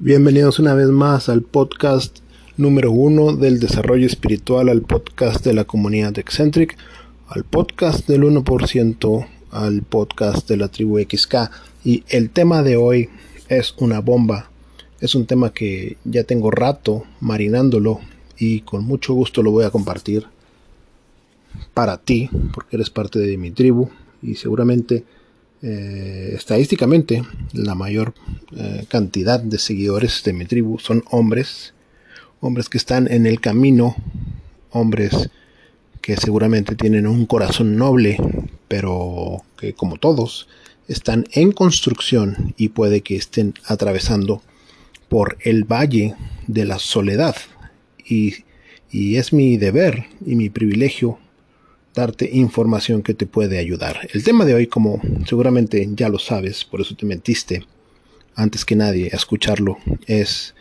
Bienvenidos una vez más al podcast número uno del desarrollo espiritual, al podcast de la comunidad Eccentric, al podcast del 1%, al podcast de la tribu XK. Y el tema de hoy es una bomba. Es un tema que ya tengo rato marinándolo y con mucho gusto lo voy a compartir para ti, porque eres parte de mi tribu y seguramente eh, estadísticamente la mayor eh, cantidad de seguidores de mi tribu son hombres, hombres que están en el camino, hombres que seguramente tienen un corazón noble, pero que como todos están en construcción y puede que estén atravesando por el valle de la soledad. Y, y es mi deber y mi privilegio información que te puede ayudar. El tema de hoy, como seguramente ya lo sabes, por eso te metiste antes que nadie a escucharlo, es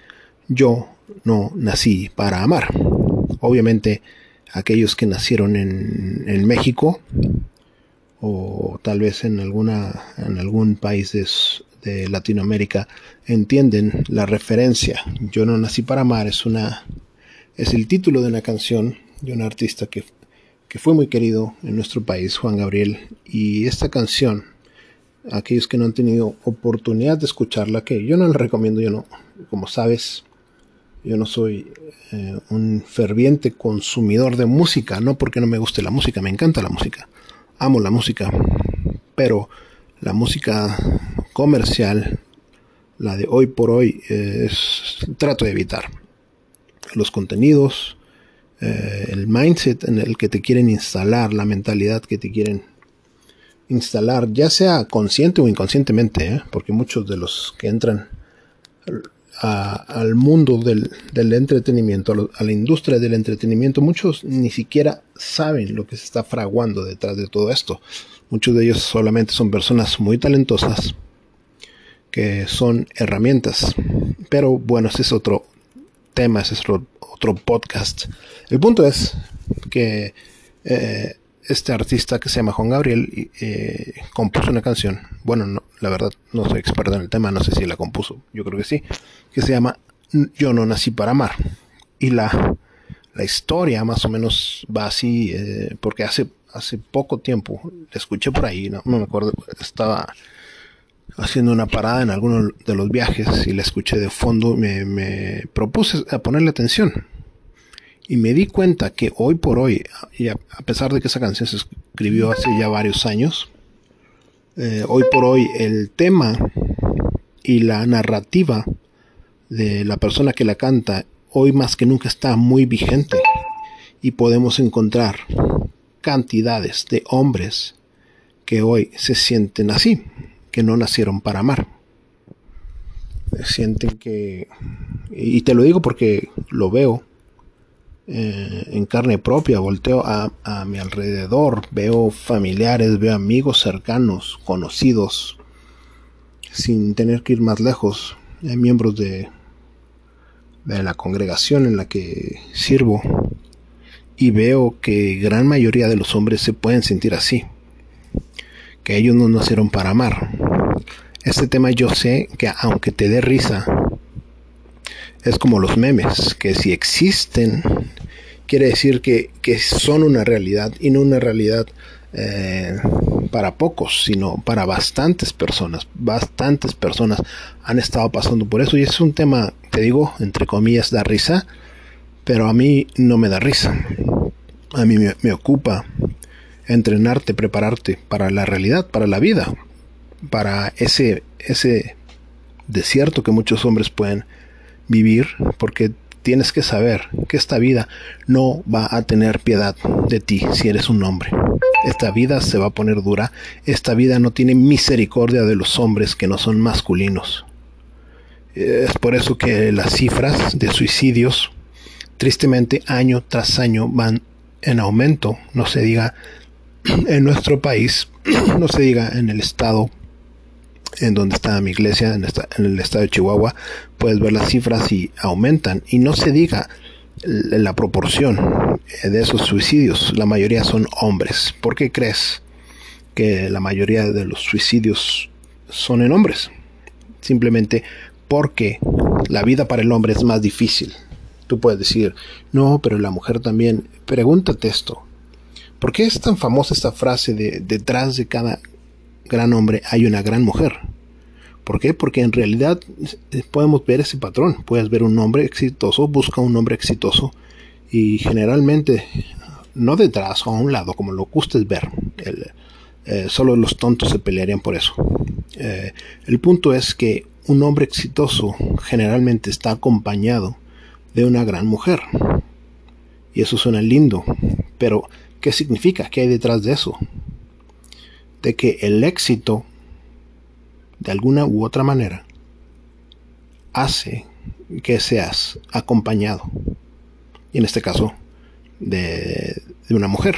yo no nací para amar. Obviamente aquellos que nacieron en, México o tal vez en alguna en algún país de, de Latinoamérica entienden la referencia. Yo no nací para amar es una es el título de una canción de un artista que que fue muy querido en nuestro país, Juan Gabriel, y esta canción, aquellos que no han tenido oportunidad de escucharla, que yo no la recomiendo, yo no, como sabes, yo no soy eh, un ferviente consumidor de música, no porque no me guste la música, me encanta la música, amo la música, pero la música comercial, la de hoy por hoy, es, trato de evitar los contenidos, eh, el mindset en el que te quieren instalar, la mentalidad que te quieren instalar, ya sea consciente o inconscientemente, ¿eh? porque muchos de los que entran al mundo del, entretenimiento, a, la industria del entretenimiento, muchos ni siquiera saben lo que se está fraguando detrás de todo esto. Muchos de ellos solamente son personas muy talentosas que son herramientas. Pero bueno, ese es otro tema, ese es otro, otro podcast. El punto es que eh, este artista que se llama Juan Gabriel eh, compuso una canción. Bueno, no, la verdad no soy experto en el tema, no sé si la compuso, yo creo que sí, que se llama Yo no nací para amar. Y la, la historia más o menos va así, eh, porque hace, hace poco tiempo, la escuché por ahí, no, no me acuerdo, estaba haciendo una parada en alguno de los viajes y la escuché de fondo, me, propuse a ponerle atención. Y me di cuenta que hoy por hoy, y a, pesar de que esa canción se escribió hace ya varios años, eh, hoy por hoy el tema y la narrativa de la persona que la canta hoy más que nunca está muy vigente y podemos encontrar cantidades de hombres que hoy se sienten así, que no nacieron para amar. Sienten que, y te lo digo porque lo veo eh, en carne propia, volteo a, mi alrededor, veo familiares, veo amigos cercanos, conocidos, sin tener que ir más lejos, hay miembros de, de la congregación en la que sirvo y veo que gran mayoría de los hombres se pueden sentir así que ellos no nacieron para amar. Este tema yo sé que aunque te dé risa, es como los memes, que si existen, quiere decir que, son una realidad y no una realidad eh, para pocos, sino para bastantes personas. Bastantes personas han estado pasando por eso y es un tema, te digo, entre comillas, da risa, pero a mí no me da risa. A mí me ocupa entrenarte, prepararte para la realidad, para la vida, para ese, ese desierto que muchos hombres pueden vivir, porque tienes que saber que esta vida no va a tener piedad de ti si eres un hombre. Esta vida se va a poner dura, esta vida no tiene misericordia de los hombres que no son masculinos. Es por eso que las cifras de suicidios, tristemente, año tras año van en aumento, no se diga en nuestro país, no se diga en el estado en donde está mi iglesia, en, el estado de Chihuahua, puedes ver las cifras y aumentan. Y no se diga la proporción de esos suicidios, la mayoría son hombres. ¿Por qué crees que la mayoría de los suicidios son en hombres? Simplemente porque la vida para el hombre es más difícil. Tú puedes decir, no, pero la mujer también. Pregúntate esto. ¿Por qué es tan famosa esta frase de detrás de cada gran hombre hay una gran mujer? ¿Por qué? Porque en realidad eh, podemos ver ese patrón. Puedes ver un hombre exitoso, busca un hombre exitoso y generalmente no detrás o a un lado, como lo gustes ver. Eh, solo los tontos se pelearían por eso. Eh, el punto es que un hombre exitoso generalmente está acompañado de una gran mujer. Y eso suena lindo, pero ¿qué significa? ¿Qué hay detrás de eso? De que el éxito, de alguna u otra manera, hace que seas acompañado. Y en este caso, de, de una mujer.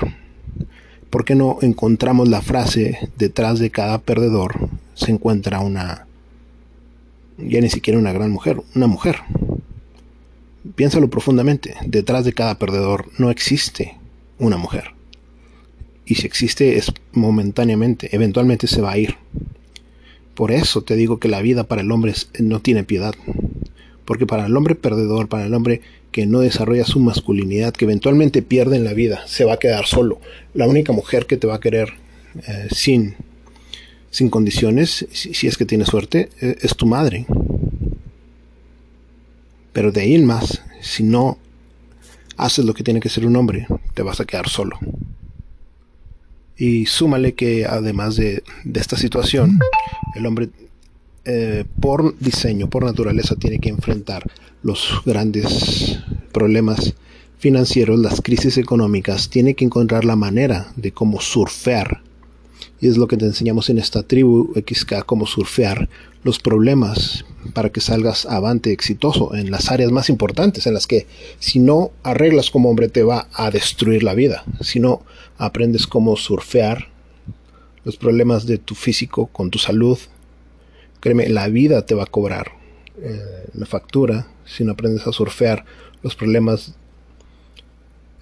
¿Por qué no encontramos la frase detrás de cada perdedor se encuentra una, ya ni siquiera una gran mujer, una mujer? Piénsalo profundamente, detrás de cada perdedor no existe una mujer. Y si existe es momentáneamente, eventualmente se va a ir. Por eso te digo que la vida para el hombre no tiene piedad. Porque para el hombre perdedor, para el hombre que no desarrolla su masculinidad, que eventualmente pierde en la vida, se va a quedar solo. La única mujer que te va a querer eh, sin, sin condiciones, si, es que tiene suerte, eh, es tu madre. Pero de ahí en más, si no haces lo que tiene que ser un hombre, te vas a quedar solo. Y súmale que además de, esta situación, el hombre eh, por diseño, por naturaleza, tiene que enfrentar los grandes problemas financieros, las crisis económicas, tiene que encontrar la manera de cómo surfear. Y es lo que te enseñamos en esta tribu XK, cómo surfear los problemas para que salgas avante exitoso en las áreas más importantes, en las que si no arreglas como hombre te va a destruir la vida. Si no aprendes cómo surfear los problemas de tu físico con tu salud, Créeme, la vida te va a cobrar eh, la factura si no aprendes a surfear los problemas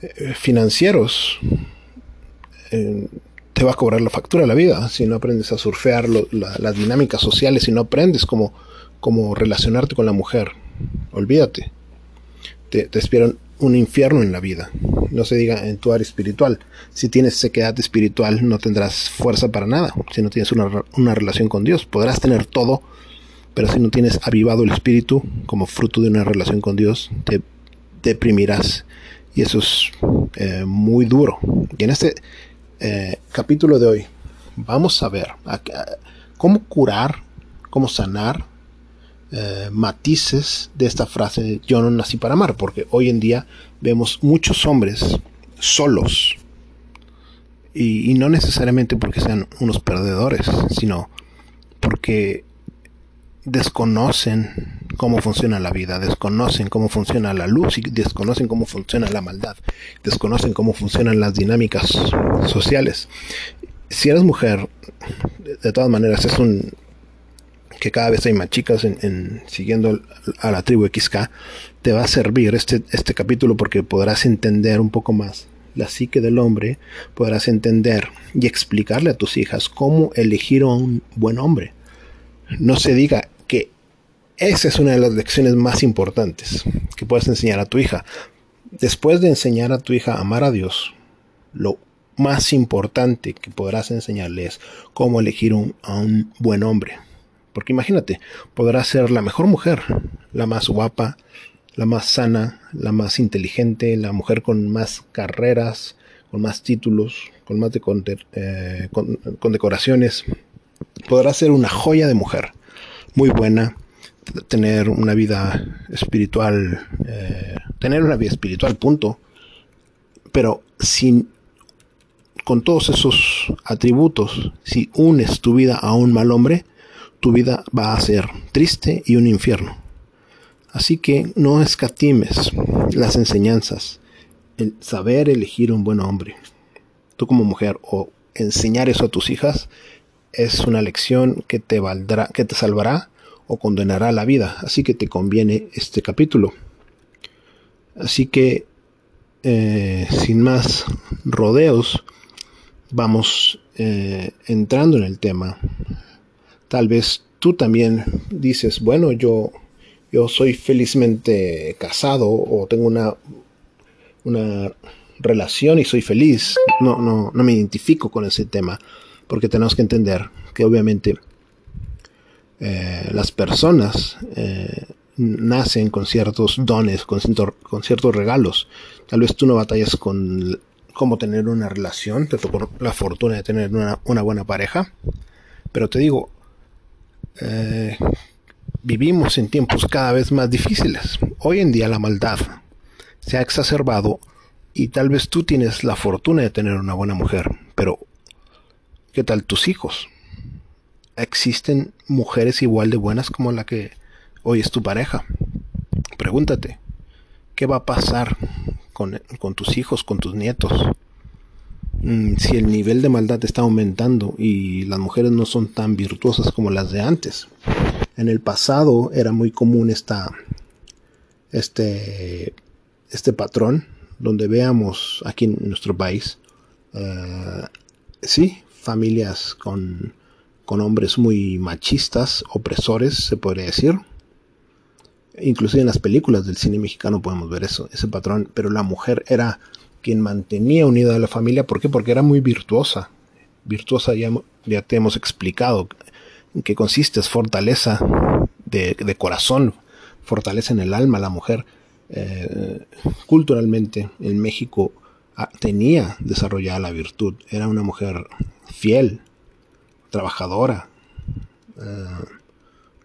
eh, financieros. Eh, te va a cobrar la factura de la vida si no aprendes a surfear las dinámicas sociales, si no aprendes cómo, cómo relacionarte con la mujer. Olvídate. Te, te esperan un infierno en la vida. No se diga en tu área espiritual. Si tienes sequedad espiritual, no tendrás fuerza para nada. Si no tienes una, una relación con Dios, podrás tener todo, pero si no tienes avivado el espíritu como fruto de una relación con Dios, te deprimirás. Y eso es eh, muy duro. Y en este eh, capítulo de hoy vamos a ver cómo curar, cómo sanar eh, matices de esta frase yo no nací para amar, porque hoy en día vemos muchos hombres solos y, no necesariamente porque sean unos perdedores, sino porque desconocen cómo funciona la vida, desconocen cómo funciona la luz y desconocen cómo funciona la maldad, desconocen cómo funcionan las dinámicas sociales. Si eres mujer, de todas maneras es un que cada vez hay más chicas en, siguiendo a la tribu XK, te va a servir este, este capítulo porque podrás entender un poco más la psique del hombre, podrás entender y explicarle a tus hijas cómo elegir a un buen hombre. No se diga esa es una de las lecciones más importantes que puedes enseñar a tu hija. Después de enseñar a tu hija a amar a Dios, lo más importante que podrás enseñarle es cómo elegir a un buen hombre. Porque imagínate, podrá ser la mejor mujer, la más guapa, la más sana, la más inteligente, la mujer con más carreras, con más títulos, con más de eh, condecoraciones. Podrá ser una joya de mujer, muy buena, tener una vida espiritual, eh, tener una vida espiritual, punto. Pero sin con todos esos atributos, si unes tu vida a un mal hombre, tu vida va a ser triste y un infierno. Así que no escatimes las enseñanzas, el saber elegir un buen hombre. Tú como mujer o enseñar eso a tus hijas es una lección que te valdrá, que te salvará o condenará la vida. Así que te conviene este capítulo. Así que eh, sin más rodeos, vamos eh, entrando en el tema. Tal vez tú también dices, bueno, yo, yo soy felizmente casado o tengo una, una relación y soy feliz. No, no, no me identifico con ese tema porque tenemos que entender que obviamente eh, las personas eh, nacen con ciertos dones, con, con, ciertos regalos. Tal vez tú no batallas con cómo tener una relación, te tocó la fortuna de tener una, una buena pareja, pero te digo, eh, vivimos en tiempos cada vez más difíciles. Hoy en día la maldad se ha exacerbado y tal vez tú tienes la fortuna de tener una buena mujer, pero ¿qué tal tus hijos? ¿Existen mujeres igual de buenas como la que hoy es tu pareja? Pregúntate, ¿qué va a pasar con, con tus hijos, con tus nietos? Mm, si el nivel de maldad está aumentando y las mujeres no son tan virtuosas como las de antes. En el pasado era muy común esta, este, este patrón donde veamos aquí en nuestro país, eh, sí, familias con, con hombres muy machistas, opresores, se podría decir. Inclusive en las películas del cine mexicano podemos ver eso, ese patrón, pero la mujer era quien mantenía unida a la familia. ¿Por qué? Porque era muy virtuosa. Virtuosa ya, ya te hemos explicado en qué consiste, es fortaleza de, de corazón, fortaleza en el alma la mujer. Eh, culturalmente en México ah, tenía desarrollada la virtud, era una mujer fiel, trabajadora, eh,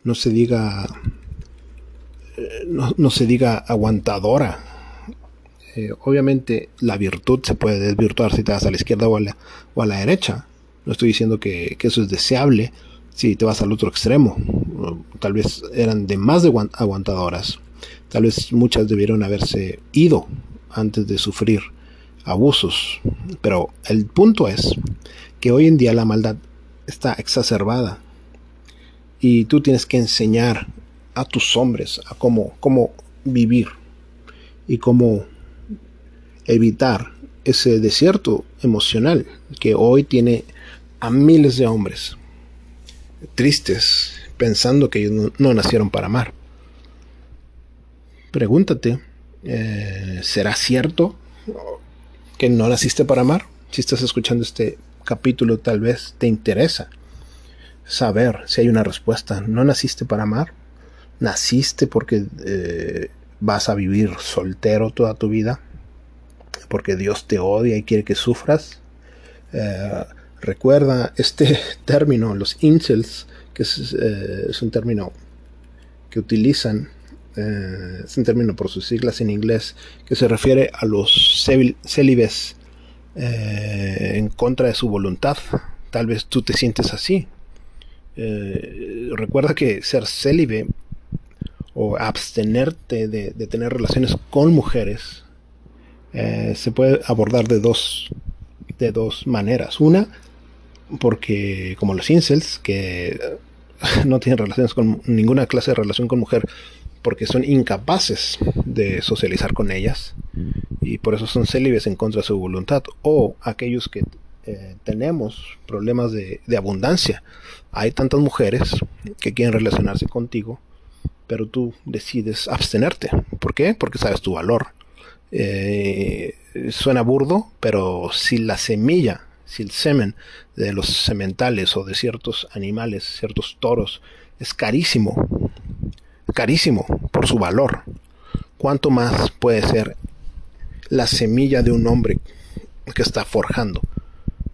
no se diga eh, no, se diga aguantadora. obviamente la virtud se puede desvirtuar si te vas a la izquierda o a la, o a la derecha. No estoy diciendo que, que, eso es deseable si te vas al otro extremo. Tal vez eran de más de aguantadoras. Tal vez muchas debieron haberse ido antes de sufrir abusos. Pero el punto es que hoy en día la maldad está exacerbada. Y tú tienes que enseñar a tus hombres a cómo, cómo vivir y cómo evitar ese desierto emocional que hoy tiene a miles de hombres tristes pensando que ellos no nacieron para amar. Pregúntate, eh, ¿será cierto que no naciste para amar? Si estás escuchando este capítulo, tal vez te interesa saber si hay una respuesta. ¿No naciste para amar? ¿Naciste porque eh, vas a vivir soltero toda tu vida? ¿Porque Dios te odia y quiere que sufras? Eh, recuerda este término, los incels, que es, es un término que utilizan eh, es un término por sus siglas en inglés, que se refiere a los célibes eh, en contra de su voluntad. Tal vez tú te sientes así. Eh, recuerda que ser célibe o abstenerte de, tener relaciones con mujeres se puede abordar de dos, de dos maneras. Una, porque como los incels, que no tienen relaciones con ninguna clase de relación con mujer, porque son incapaces de socializar con ellas y por eso son célibes en contra de su voluntad o aquellos que eh, tenemos problemas de, abundancia hay tantas mujeres que quieren relacionarse contigo pero tú decides abstenerte ¿por qué? porque sabes tu valor eh, suena burdo pero si la semilla si el semen de los sementales o de ciertos animales ciertos toros es carísimo carísimo por su valor. ¿Cuánto más puede ser la semilla de un hombre que está forjando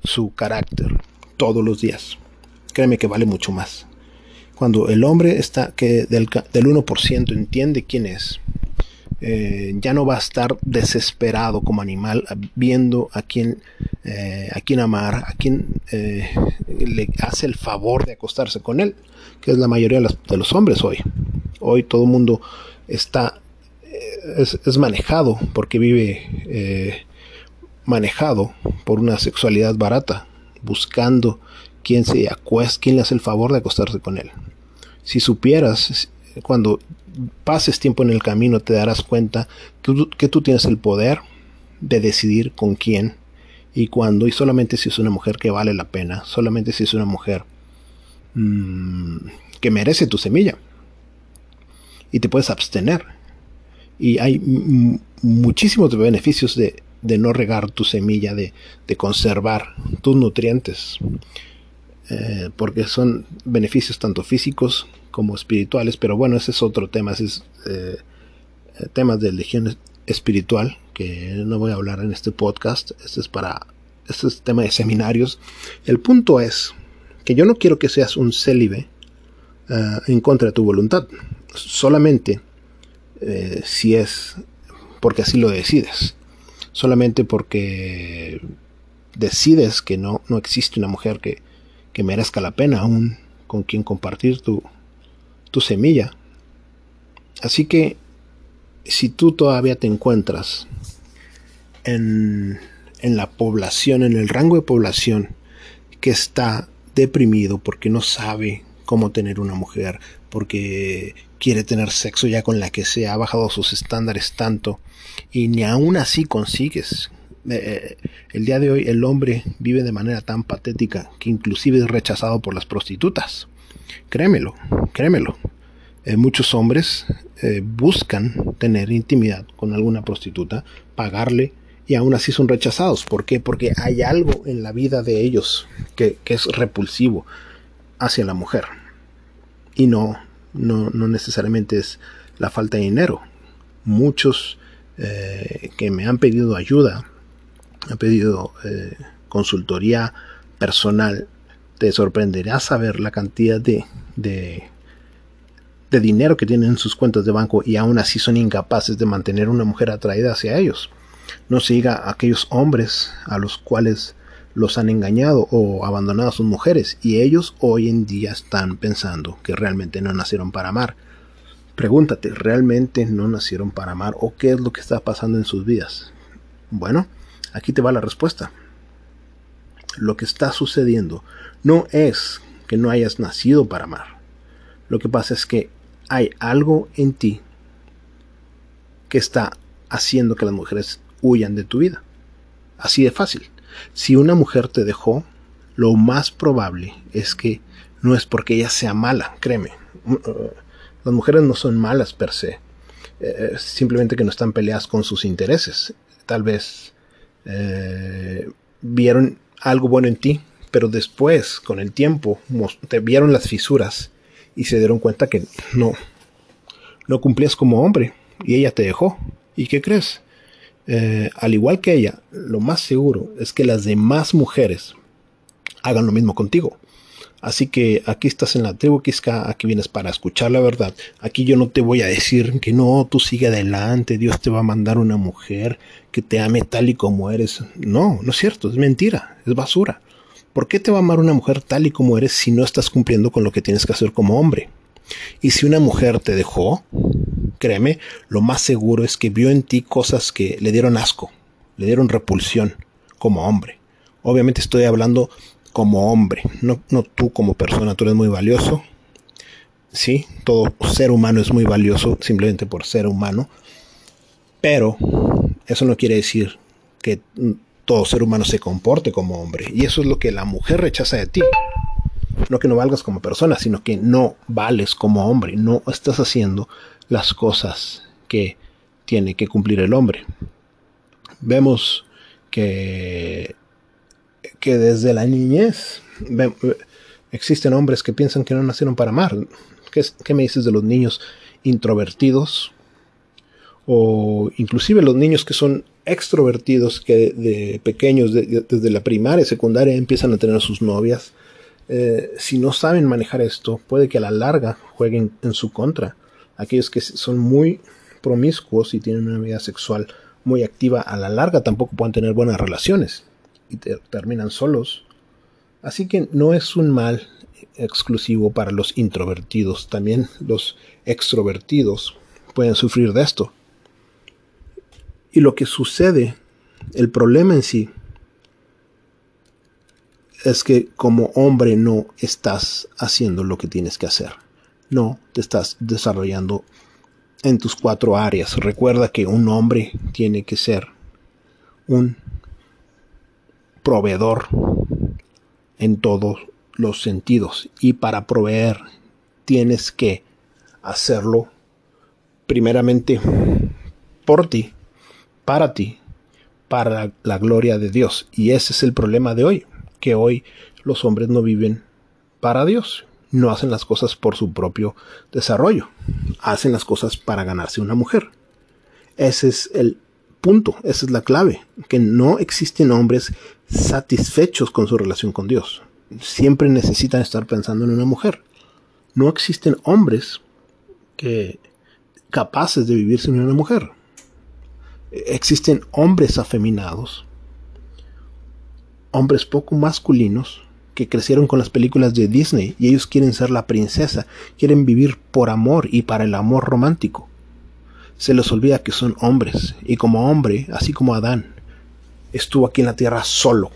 su carácter todos los días? Créeme que vale mucho más. Cuando el hombre está que del, del 1% entiende quién es, eh, ya no va a estar desesperado como animal viendo a quién, eh, a quién amar, a quién eh, le hace el favor de acostarse con él, que es la mayoría de los hombres hoy. Hoy todo el mundo está, eh, es, manejado porque vive eh, manejado por una sexualidad barata, buscando quién se acuesta, quién le hace el favor de acostarse con él. Si supieras, cuando pases tiempo en el camino, te darás cuenta que tú, tienes el poder de decidir con quién y cuándo, y solamente si es una mujer que vale la pena, solamente si es una mujer mm, que merece tu semilla. y te puedes abstener. Y hay muchísimos beneficios de, no regar tu semilla, de, conservar tus nutrientes, eh, porque son beneficios tanto físicos como espirituales, pero bueno, ese es otro tema, es eh, temas de legión espiritual, que no voy a hablar en este podcast, este es para, este es tema de seminarios. El punto es que yo no quiero que seas un célibe eh, en contra de tu voluntad, solamente si es porque así lo decides. Solamente porque decides que no, no existe una mujer que, que merezca la pena aún con quien compartir tu, tu semilla. Así que si tú todavía te encuentras en, en la población, en el rango de población que está deprimido porque no sabe cómo tener una mujer, porque quiere tener sexo ya con la que se ha bajado sus estándares tanto y ni aún así consigues. Eh, eh, el día de hoy el hombre vive de manera tan patética que inclusive es rechazado por las prostitutas. Créemelo, créemelo. Eh, muchos hombres buscan tener intimidad con alguna prostituta, pagarle y aún así son rechazados. ¿Por qué? Porque hay algo en la vida de ellos que, que es repulsivo hacia la mujer. Y no, no, no necesariamente es la falta de dinero. Muchos eh, que me han pedido ayuda, han pedido eh, consultoría personal, te sorprenderá saber la cantidad de, de, de dinero que tienen en sus cuentas de banco y aún así son incapaces de mantener una mujer atraída hacia ellos. No siga a aquellos hombres a los cuales los han engañado o abandonado a sus mujeres y ellos hoy en día están pensando que realmente no nacieron para amar. Pregúntate, ¿realmente no nacieron para amar o qué es lo que está pasando en sus vidas? Bueno, aquí te va la respuesta. Lo que está sucediendo no es que no hayas nacido para amar. Lo que pasa es que hay algo en ti que está haciendo que las mujeres huyan de tu vida. Así de fácil. Si una mujer te dejó, lo más probable es que no es porque ella sea mala, créeme. Mm, uh, las mujeres no son malas per se, eh, simplemente que no están peleadas con sus intereses. Tal vez eh, vieron algo bueno en ti, pero después, con el tiempo, te vieron las fisuras y se dieron cuenta que no, no cumplías como hombre y ella te dejó. ¿Y qué crees? Eh, al igual que ella, lo más seguro es que las demás mujeres hagan lo mismo contigo. Así que aquí estás en la tribu Kiska, aquí vienes para escuchar la verdad. Aquí yo no te voy a decir que no, tú sigue adelante, Dios te va a mandar una mujer que te ame tal y como eres. No, no es cierto, es mentira, es basura. ¿Por qué te va a amar una mujer tal y como eres si no estás cumpliendo con lo que tienes que hacer como hombre? Y si una mujer te dejó, créeme, lo más seguro es que vio en ti cosas que le dieron asco, le dieron repulsión como hombre. Obviamente estoy hablando como hombre, no, no tú como persona, tú eres muy valioso. Sí, todo ser humano es muy valioso simplemente por ser humano. Pero eso no quiere decir que todo ser humano se comporte como hombre. Y eso es lo que la mujer rechaza de ti. No que no valgas como persona, sino que no vales como hombre. No estás haciendo las cosas que tiene que cumplir el hombre. Vemos que, que desde la niñez existen hombres que piensan que no nacieron para amar. ¿Qué, me dices de los niños introvertidos? O inclusive los niños que son extrovertidos, que de, pequeños, desde la primaria, secundaria, empiezan a tener sus novias. Eh, si no saben manejar esto, puede que a la larga jueguen en su contra aquellos que son muy promiscuos y tienen una vida sexual muy activa a la larga tampoco pueden tener buenas relaciones y terminan solos. Así que no es un mal exclusivo para los introvertidos, también los extrovertidos pueden sufrir de esto. Y lo que sucede, el problema en sí, es que como hombre no estás haciendo lo que tienes que hacer no te estás desarrollando en tus cuatro áreas. Recuerda que un hombre tiene que ser un proveedor en todos los sentidos y para proveer tienes que hacerlo primeramente por ti, para ti, para la gloria de Dios. Y ese es el problema de hoy, que hoy los hombres no viven para Dios, no hacen las cosas por su propio desarrollo, hacen las cosas para ganarse una mujer. Ese es el punto, esa es la clave, que no existen hombres satisfechos con su relación con Dios. Siempre necesitan estar pensando en una mujer. No existen hombres que capaces de vivir sin una mujer. Existen hombres afeminados, hombres poco masculinos que crecieron con las películas de Disney y ellos quieren ser la princesa, quieren vivir por amor y para el amor romántico. Se les olvida que son hombres y como hombre, así como Adán, estuvo aquí en la tierra solo.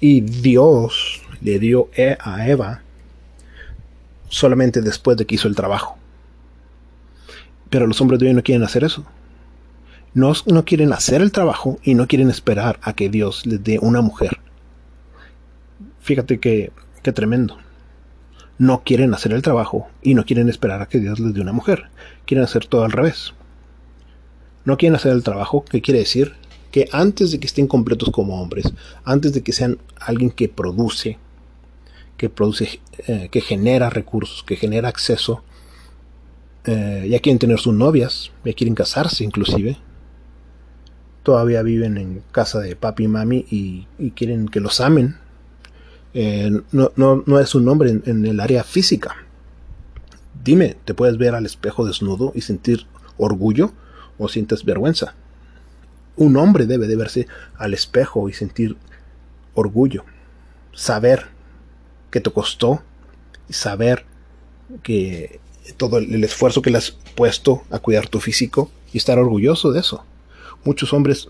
Y Dios le dio e a Eva solamente después de que hizo el trabajo. Pero los hombres de hoy no quieren hacer eso. No, no quieren hacer el trabajo y no quieren esperar a que Dios les dé una mujer. Fíjate que, qué tremendo. No quieren hacer el trabajo y no quieren esperar a que Dios les dé una mujer. Quieren hacer todo al revés. No quieren hacer el trabajo, que quiere decir que antes de que estén completos como hombres, antes de que sean alguien que produce, que produce, eh, que genera recursos, que genera acceso, eh, ya quieren tener sus novias, ya quieren casarse inclusive, todavía viven en casa de papi y mami y quieren que los amen, eh, no, no, es un hombre en, el área física. Dime, ¿te puedes ver al espejo desnudo y sentir orgullo o sientes vergüenza? Un hombre debe de verse al espejo y sentir orgullo, saber que te costó saber que todo el esfuerzo que le has puesto a cuidar tu físico y estar orgulloso de eso. Muchos hombres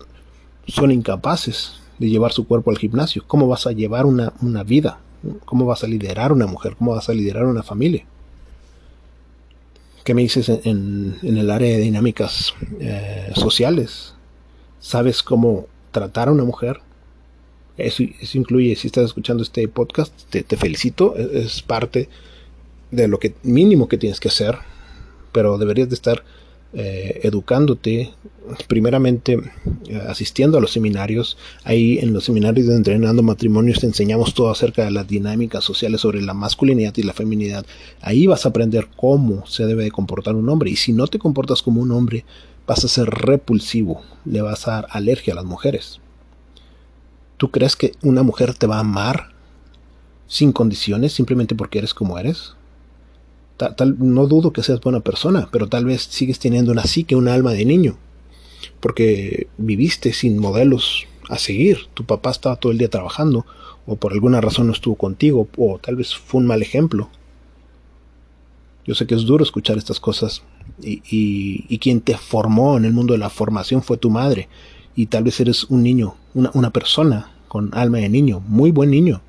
son incapaces de llevar su cuerpo al gimnasio? ¿Cómo vas a llevar una, vida? ¿Cómo vas a liderar una mujer? ¿Cómo vas a liderar una familia? ¿Qué me dices en, el área de dinámicas eh, sociales? ¿Sabes cómo tratar a una mujer? Eso, incluye, si estás escuchando este podcast, te, te felicito, es, parte de lo que mínimo que tienes que hacer, pero deberías de estar eh, educándote, primeramente eh, asistiendo a los seminarios. Ahí en los seminarios de entrenando matrimonios te enseñamos todo acerca de las dinámicas sociales sobre la masculinidad y la feminidad. Ahí vas a aprender cómo se debe de comportar un hombre. Y si no te comportas como un hombre, vas a ser repulsivo, le vas a dar alergia a las mujeres. ¿Tú crees que una mujer te va a amar sin condiciones simplemente porque eres como eres? No dudo que seas buena persona, pero tal vez sigues teniendo una psique, una alma de niño, porque viviste sin modelos a seguir. Tu papá estaba todo el día trabajando, o por alguna razón no estuvo contigo, o tal vez fue un mal ejemplo. Yo sé que es duro escuchar estas cosas, y, quien te formó en el mundo de la formación fue tu madre, y tal vez eres un niño, una persona con alma de niño, muy buen niño.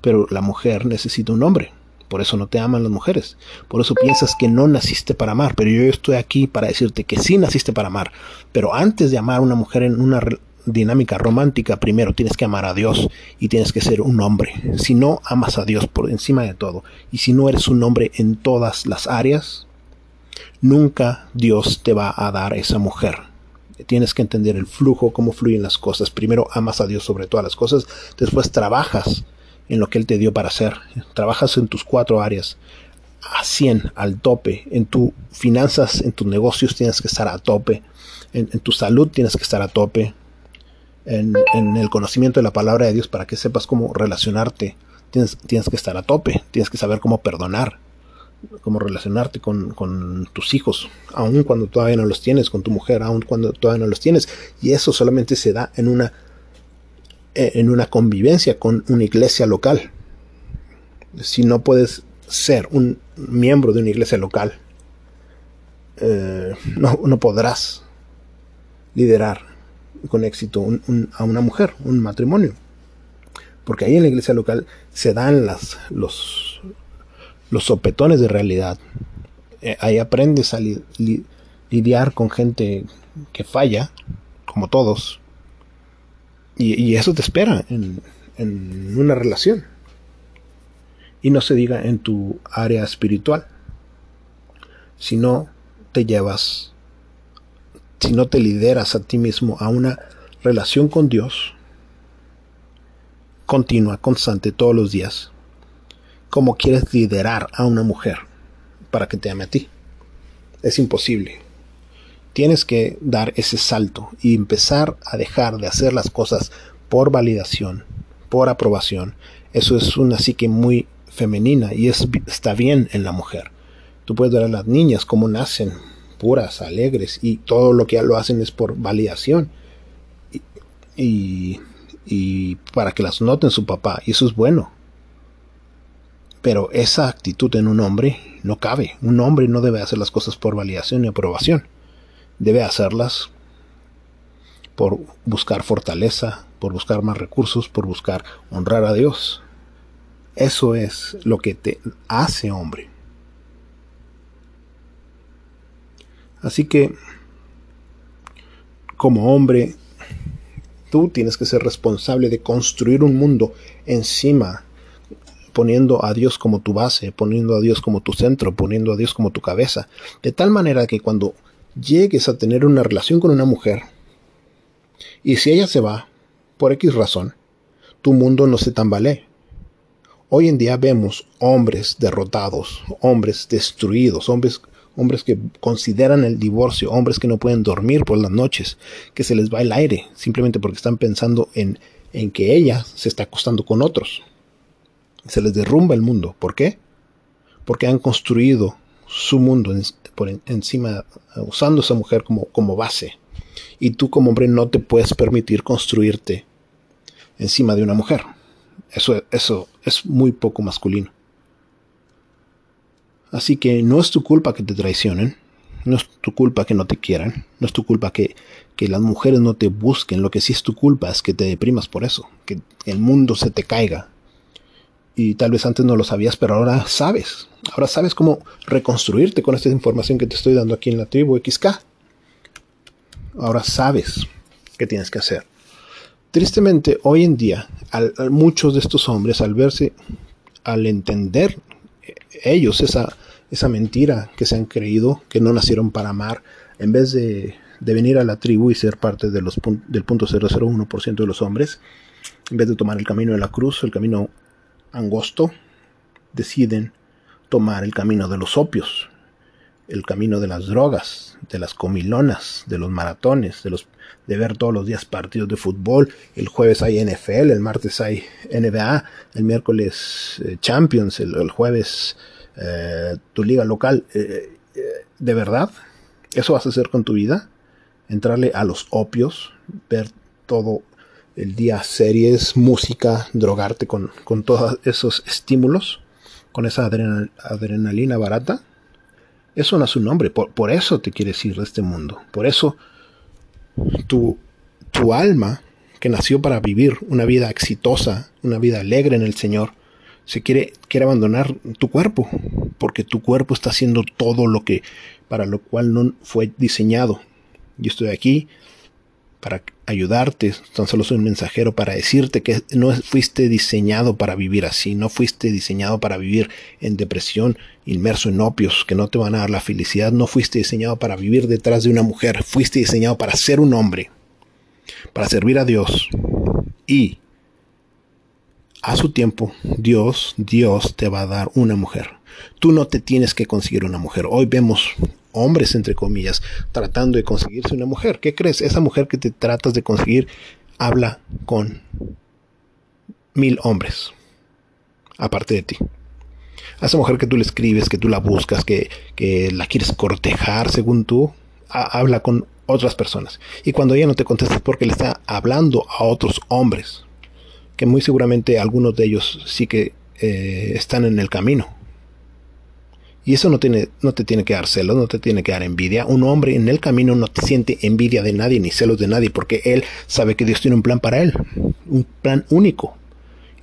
Pero la mujer necesita un hombre por eso no te aman las mujeres. Por eso piensas que no naciste para amar. Pero yo estoy aquí para decirte que sí naciste para amar. Pero antes de amar a una mujer en una dinámica romántica, primero tienes que amar a Dios y tienes que ser un hombre. Si no amas a Dios por encima de todo y si no eres un hombre en todas las áreas, nunca Dios te va a dar esa mujer. Tienes que entender el flujo, cómo fluyen las cosas. Primero amas a Dios sobre todas las cosas, después trabajas en lo que Él te dio para hacer. Trabajas en tus cuatro áreas a 100, al tope. En tus finanzas, en tus negocios tienes que estar a tope. En, tu salud tienes que estar a tope. En, el conocimiento de la palabra de Dios para que sepas cómo relacionarte. Tienes, que estar a tope. Tienes que saber cómo perdonar. Cómo relacionarte con, con tus hijos, aun cuando todavía no los tienes, con tu mujer, aun cuando todavía no los tienes. Y eso solamente se da en una en una convivencia con una iglesia local. Si no puedes ser un miembro de una iglesia local, eh, no, podrás liderar con éxito a una mujer, un matrimonio. Porque ahí en la iglesia local se dan las, los, los sopetones de realidad. Eh, ahí aprendes a lidiar con gente que falla, como todos, y, eso te espera en, una relación. Y no se diga en tu área espiritual. si no te llevas, si no te lideras a ti mismo a una relación con Dios continua, constante, todos los días, como quieres liderar a una mujer para que te ame a ti. Es imposible. Tienes que dar ese salto y empezar a dejar de hacer las cosas por validación, por aprobación. Eso es una psique muy femenina y es, está bien en la mujer. Tú puedes ver a las niñas cómo nacen, puras, alegres, y todo lo que lo hacen es por validación. Y, y para que las noten su papá, y eso es bueno. Pero esa actitud en un hombre no cabe. Un hombre no debe hacer las cosas por validación y aprobación. Debe hacerlas por buscar fortaleza, por buscar más recursos, por buscar honrar a Dios. Eso es lo que te hace hombre. Así que, como hombre, tú tienes que ser responsable de construir un mundo encima, poniendo a Dios como tu base, poniendo a Dios como tu centro, poniendo a Dios como tu cabeza, de tal manera que cuando llegues a tener una relación con una mujer, y si ella se va, por X razón, tu mundo no se tambalee. Hoy en día vemos hombres derrotados, hombres destruidos, hombres, hombres que consideran el divorcio, hombres que no pueden dormir por las noches, que se les va el aire simplemente porque están pensando en, en que ella se está acostando con otros. Se les derrumba el mundo. ¿Por qué? Porque han construido su mundo por encima, usando a esa mujer como, como base. Y tú como hombre no te puedes permitir construirte encima de una mujer. Eso, eso es muy poco masculino. Así que no es tu culpa que te traicionen, no es tu culpa que no te quieran, no es tu culpa que, que las mujeres no te busquen, lo que sí es tu culpa es que te deprimas por eso, que el mundo se te caiga. Y tal vez antes no lo sabías, pero ahora sabes. Ahora sabes cómo reconstruirte con esta información que te estoy dando aquí en la tribu XK. Ahora sabes qué tienes que hacer. Tristemente, hoy en día, muchos de estos hombres, al verse, al entender eh, ellos esa, esa mentira que se han creído, que no nacieron para amar, en vez de, de venir a la tribu y ser parte de los, del punto 001% de los hombres, en vez de tomar el camino de la cruz, el camino angosto, deciden tomar el camino de los opios, el camino de las drogas, de las comilonas, de los maratones, de los de ver todos los días partidos de fútbol. El jueves hay NFL, el martes hay NBA, el miércoles eh, Champions, el, jueves eh, tu liga local. Eh, ¿De verdad? ¿Eso vas a hacer con tu vida? Entrarle a los opios, ver todo el día series, música, drogarte con, con todos esos estímulos, con esa adrenalina barata. Eso no es un nombre, por, por eso te quieres ir de este mundo. Por eso tu, tu alma, que nació para vivir una vida exitosa, una vida alegre en el Señor, se quiere, quiere abandonar tu cuerpo, porque tu cuerpo está haciendo todo lo que, para lo cual no fue diseñado. Yo estoy aquí para ayudarte, tan solo soy un mensajero para decirte que no fuiste diseñado para vivir así, no fuiste diseñado para vivir en depresión, inmerso en opios que no te van a dar la felicidad, no fuiste diseñado para vivir detrás de una mujer, fuiste diseñado para ser un hombre, para servir a Dios y a su tiempo Dios, Dios te va a dar una mujer. Tú no te tienes que conseguir una mujer. Hoy vemos hombres, entre comillas, tratando de conseguirse una mujer. ¿Qué crees? Esa mujer que te tratas de conseguir habla con mil hombres, aparte de ti. A esa mujer que tú le escribes, que tú la buscas, que, que la quieres cortejar según tú, habla con otras personas. Y cuando ella no te contesta es porque le está hablando a otros hombres, que muy seguramente algunos de ellos sí que eh, están en el camino y eso no, tiene, no te tiene que dar celos, no te tiene que dar envidia. Un hombre en el camino no te siente envidia de nadie ni celos de nadie porque él sabe que Dios tiene un plan para él. Un plan único,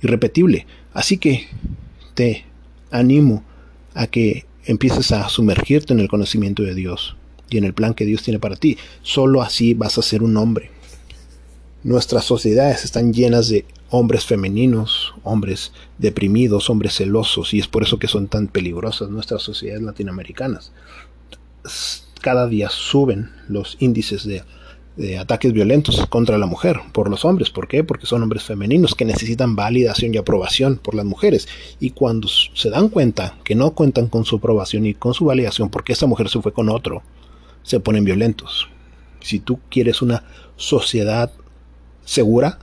irrepetible. Así que te animo a que empieces a sumergirte en el conocimiento de Dios y en el plan que Dios tiene para ti. Solo así vas a ser un hombre. Nuestras sociedades están llenas de hombres femeninos, hombres deprimidos, hombres celosos, y es por eso que son tan peligrosas nuestras sociedades latinoamericanas. cada día suben los índices de, ataques violentos contra la mujer por los hombres. ¿Por qué? Porque son hombres femeninos que necesitan validación y aprobación por las mujeres. Y cuando se dan cuenta que no cuentan con su aprobación y con su validación porque esa mujer se fue con otro, se ponen violentos. Si tú quieres una sociedad segura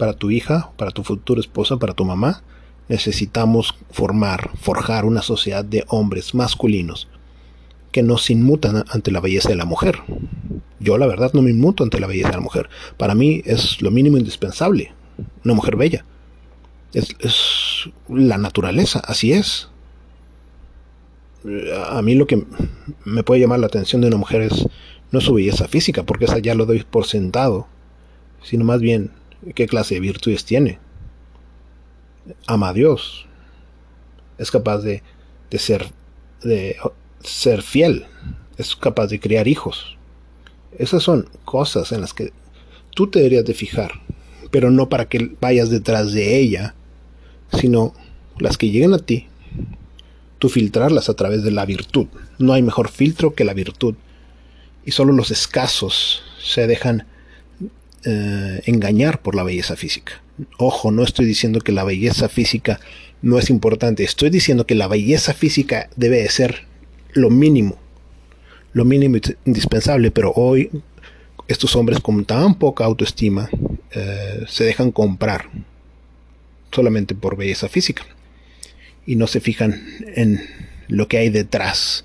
para tu hija, para tu futura esposa, para tu mamá, necesitamos formar, forjar una sociedad de hombres masculinos que no se inmutan ante la belleza de la mujer. Yo la verdad no me inmuto ante la belleza de la mujer. Para mí es lo mínimo indispensable. Una mujer bella. Es, la naturaleza, así es. A mí lo que me puede llamar la atención de una mujer es no su belleza física, porque esa ya lo doy por sentado, sino más bien qué clase de virtudes tiene. Ama a Dios. Es capaz de, de ser de ser fiel, es capaz de criar hijos. Esas son cosas en las que tú te deberías de fijar, pero no para que vayas detrás de ella, sino las que lleguen a ti, tú filtrarlas a través de la virtud. No hay mejor filtro que la virtud. Y solo los escasos se dejan eh, engañar por la belleza física. Ojo, no estoy diciendo que la belleza física no es importante, estoy diciendo que la belleza física debe de ser lo mínimo, lo mínimo indispensable, pero hoy estos hombres con tan poca autoestima eh, se dejan comprar solamente por belleza física y no se fijan en lo que hay detrás,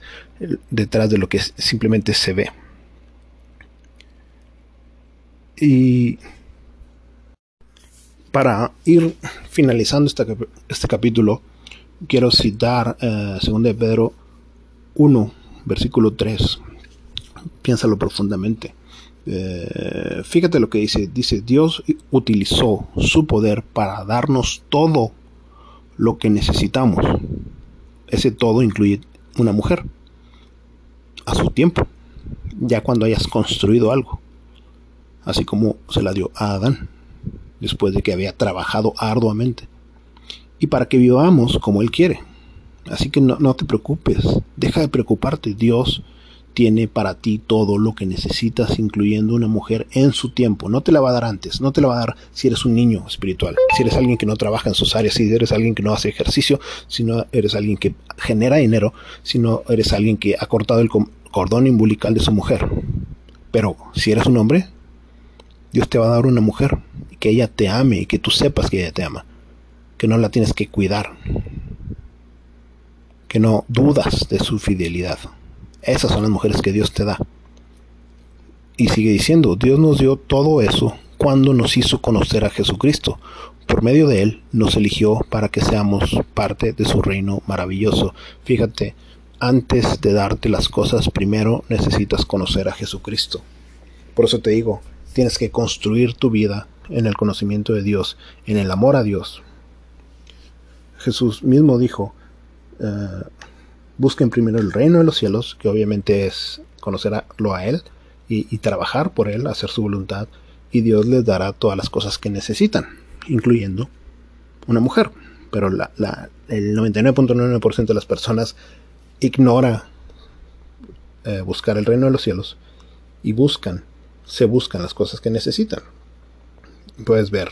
detrás de lo que simplemente se ve. Y para ir finalizando este, capítulo, quiero citar eh, 2 de Pedro 1, versículo 3. Piénsalo profundamente. Eh, fíjate lo que dice. Dice, Dios utilizó su poder para darnos todo lo que necesitamos. Ese todo incluye una mujer. A su tiempo. Ya cuando hayas construido algo. Así como se la dio a Adán. Después de que había trabajado arduamente. Y para que vivamos como Él quiere Así que no, te preocupes, deja de preocuparte. Dios tiene para ti todo lo que necesitas, incluyendo una mujer en su tiempo. No te la va a dar antes, no te la va a dar si eres un niño espiritual, si eres alguien que no trabaja en sus áreas, si eres alguien que no hace ejercicio, si no eres alguien que genera dinero, si no eres alguien que ha cortado el cordón umbilical de su mujer. Pero si eres un hombre, Dios te va a dar una mujer que ella te ame y que tú sepas que ella te ama, que no la tienes que cuidar, que no dudas de su fidelidad. Esas son las mujeres que Dios te da. Y sigue diciendo, Dios nos dio todo eso cuando nos hizo conocer a Jesucristo. Por medio de Él nos eligió para que seamos parte de su reino maravilloso. Fíjate, antes de darte las cosas, primero necesitas conocer a Jesucristo. Por eso te digo, tienes que construir tu vida en el conocimiento de Dios, en el amor a Dios. Jesús mismo dijo, eh, busquen primero el reino de los cielos, que obviamente es conocerlo a Él y, trabajar por Él, hacer su voluntad, y Dios les dará todas las cosas que necesitan, incluyendo una mujer. Pero el 99.9% de las personas ignora eh, buscar el reino de los cielos y buscan, se buscan las cosas que necesitan. Puedes ver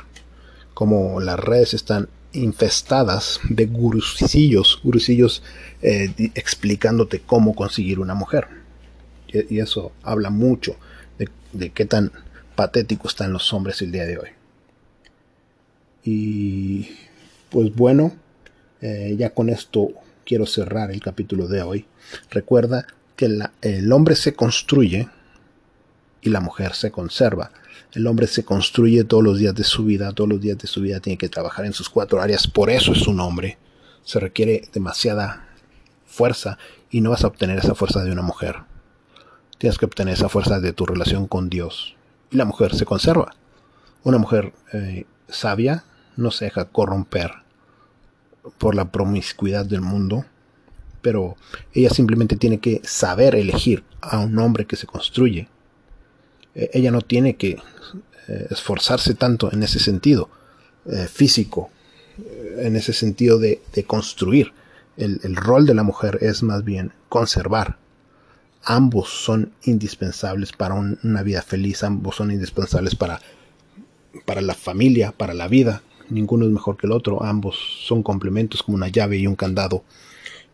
cómo las redes están infestadas de gurusillos, gurusillos eh, explicándote cómo conseguir una mujer. Y, eso habla mucho de, qué tan patético están los hombres el día de hoy. Y pues bueno, eh, ya con esto quiero cerrar el capítulo de hoy. Recuerda que el hombre se construye y la mujer se conserva. El hombre se construye todos los días de su vida, todos los días de su vida tiene que trabajar en sus cuatro áreas, por eso es un hombre. Se requiere demasiada fuerza y no vas a obtener esa fuerza de una mujer. Tienes que obtener esa fuerza de tu relación con Dios. Y la mujer se conserva. Una mujer eh, sabia no se deja corromper por la promiscuidad del mundo, pero ella simplemente tiene que saber elegir a un hombre que se construye ella no tiene que eh, esforzarse tanto en ese sentido eh, físico, en ese sentido de, construir. El, rol de la mujer es más bien conservar ambos son indispensables para una vida feliz, ambos son indispensables para, para la familia, para la vida. Ninguno es mejor que el otro, ambos son complementos como una llave y un candado.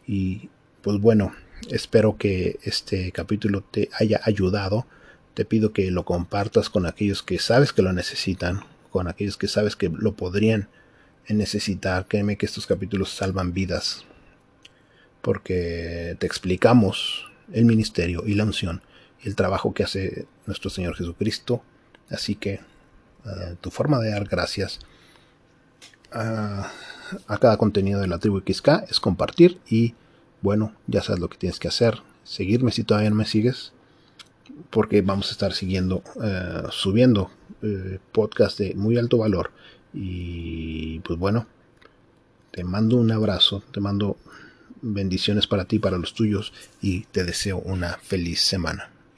Y pues bueno, espero que este capítulo te haya ayudado. Te pido que lo compartas con aquellos que sabes que lo necesitan, con aquellos que sabes que lo podrían necesitar. Créeme que estos capítulos salvan vidas. Porque te explicamos el ministerio y la unción y el trabajo que hace nuestro Señor Jesucristo. Así que eh, tu forma de dar gracias a, a, cada contenido de la tribu XK es compartir y bueno, ya sabes lo que tienes que hacer. Seguirme si todavía no me sigues porque vamos a estar siguiendo, eh, subiendo eh, podcast de muy alto valor. Y pues bueno, te mando un abrazo, te mando bendiciones para ti, para los tuyos y te deseo una feliz semana.